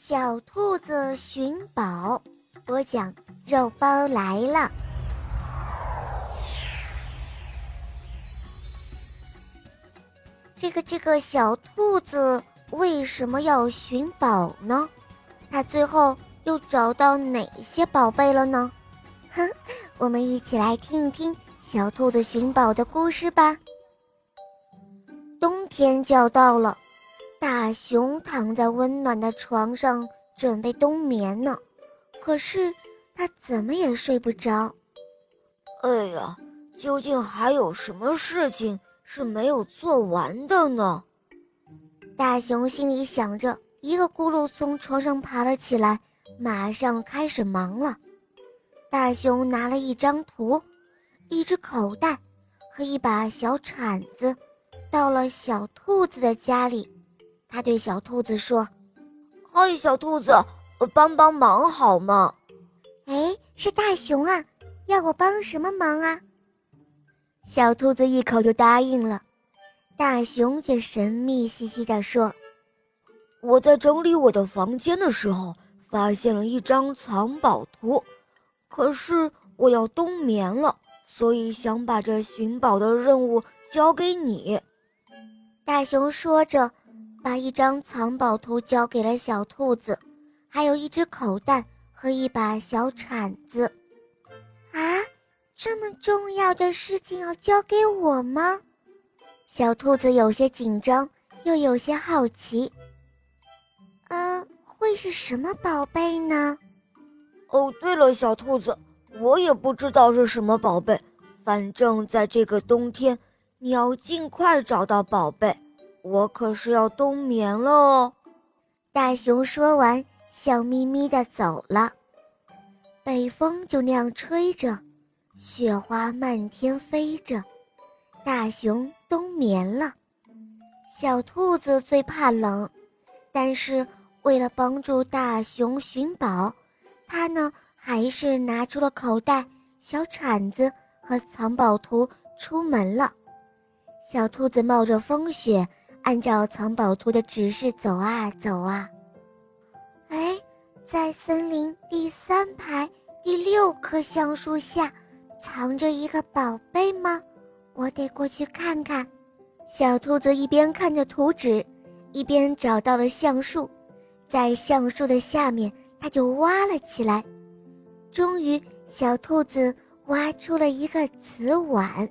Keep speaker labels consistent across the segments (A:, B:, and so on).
A: 小兔子寻宝，播讲肉包来了。这个这个小兔子为什么要寻宝呢？它最后又找到哪些宝贝了呢？哼，我们一起来听一听小兔子寻宝的故事吧。冬天就要到了。大熊躺在温暖的床上，准备冬眠呢。可是他怎么也睡不着。
B: 哎呀，究竟还有什么事情是没有做完的呢？
A: 大熊心里想着，一个咕噜从床上爬了起来，马上开始忙了。大熊拿了一张图、一只口袋和一把小铲子，到了小兔子的家里。他对小兔子说：“
B: 嗨，小兔子，帮帮忙好吗？”“
A: 哎，是大熊啊，要我帮什么忙啊？”小兔子一口就答应了。大熊却神秘兮兮地说：“
B: 我在整理我的房间的时候，发现了一张藏宝图，可是我要冬眠了，所以想把这寻宝的任务交给你。”
A: 大熊说着。把一张藏宝图交给了小兔子，还有一只口袋和一把小铲子。啊，这么重要的事情要交给我吗？小兔子有些紧张，又有些好奇。嗯，会是什么宝贝呢？
B: 哦，对了，小兔子，我也不知道是什么宝贝，反正在这个冬天，你要尽快找到宝贝。我可是要冬眠了哦！
A: 大熊说完，笑眯眯地走了。北风就那样吹着，雪花漫天飞着，大熊冬眠了。小兔子最怕冷，但是为了帮助大熊寻宝，它呢还是拿出了口袋、小铲子和藏宝图出门了。小兔子冒着风雪。按照藏宝图的指示走啊走啊，哎，在森林第三排第六棵橡树下，藏着一个宝贝吗？我得过去看看。小兔子一边看着图纸，一边找到了橡树，在橡树的下面，它就挖了起来。终于，小兔子挖出了一个瓷碗。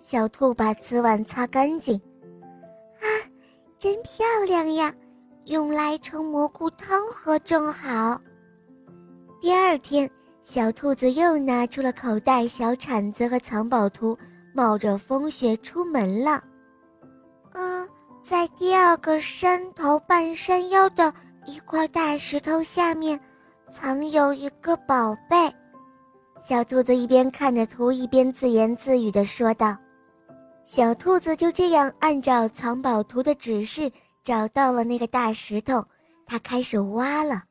A: 小兔把瓷碗擦干净。真漂亮呀，用来盛蘑菇汤喝正好。第二天，小兔子又拿出了口袋、小铲子和藏宝图，冒着风雪出门了。嗯，在第二个山头半山腰的一块大石头下面，藏有一个宝贝。小兔子一边看着图，一边自言自语地说道。小兔子就这样按照藏宝图的指示找到了那个大石头，它开始挖了。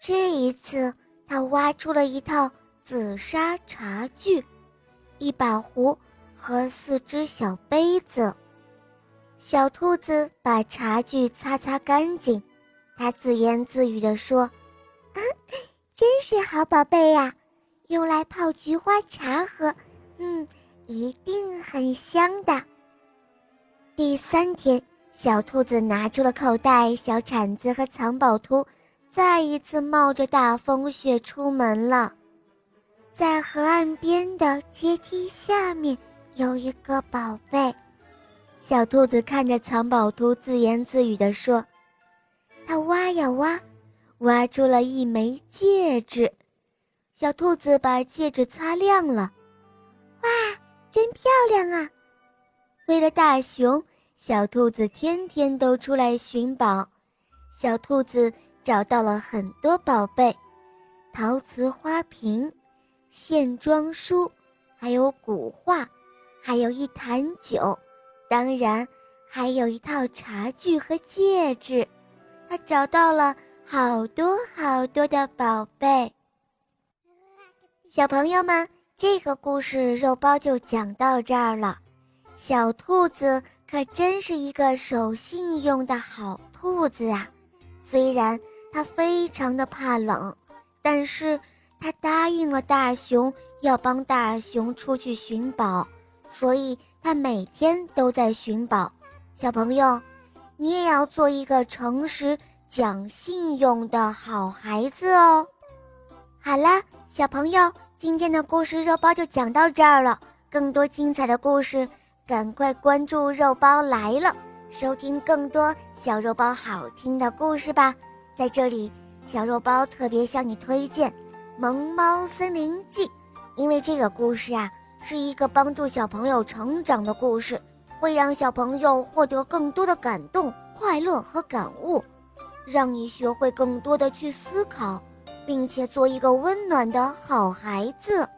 A: 这一次，它挖出了一套紫砂茶具，一把壶和四只小杯子。小兔子把茶具擦擦干净，它自言自语地说：“啊，真是好宝贝呀，用来泡菊花茶喝。”嗯。一定很香的。第三天，小兔子拿出了口袋、小铲子和藏宝图，再一次冒着大风雪出门了。在河岸边的阶梯下面有一个宝贝。小兔子看着藏宝图，自言自语地说：“它挖呀挖，挖出了一枚戒指。”小兔子把戒指擦亮了，真漂亮啊！为了大熊，小兔子天天都出来寻宝。小兔子找到了很多宝贝：陶瓷花瓶、线装书，还有古画，还有一坛酒，当然还有一套茶具和戒指。他找到了好多好多的宝贝。小朋友们。这个故事肉包就讲到这儿了。小兔子可真是一个守信用的好兔子啊！虽然它非常的怕冷，但是它答应了大熊要帮大熊出去寻宝，所以它每天都在寻宝。小朋友，你也要做一个诚实、讲信用的好孩子哦。好啦，小朋友，今天的故事肉包就讲到这儿了。更多精彩的故事，赶快关注肉包来了，收听更多小肉包好听的故事吧。在这里，小肉包特别向你推荐《萌猫森林记》，因为这个故事啊，是一个帮助小朋友成长的故事，会让小朋友获得更多的感动、快乐和感悟，让你学会更多的去思考，并且做一个温暖的好孩子。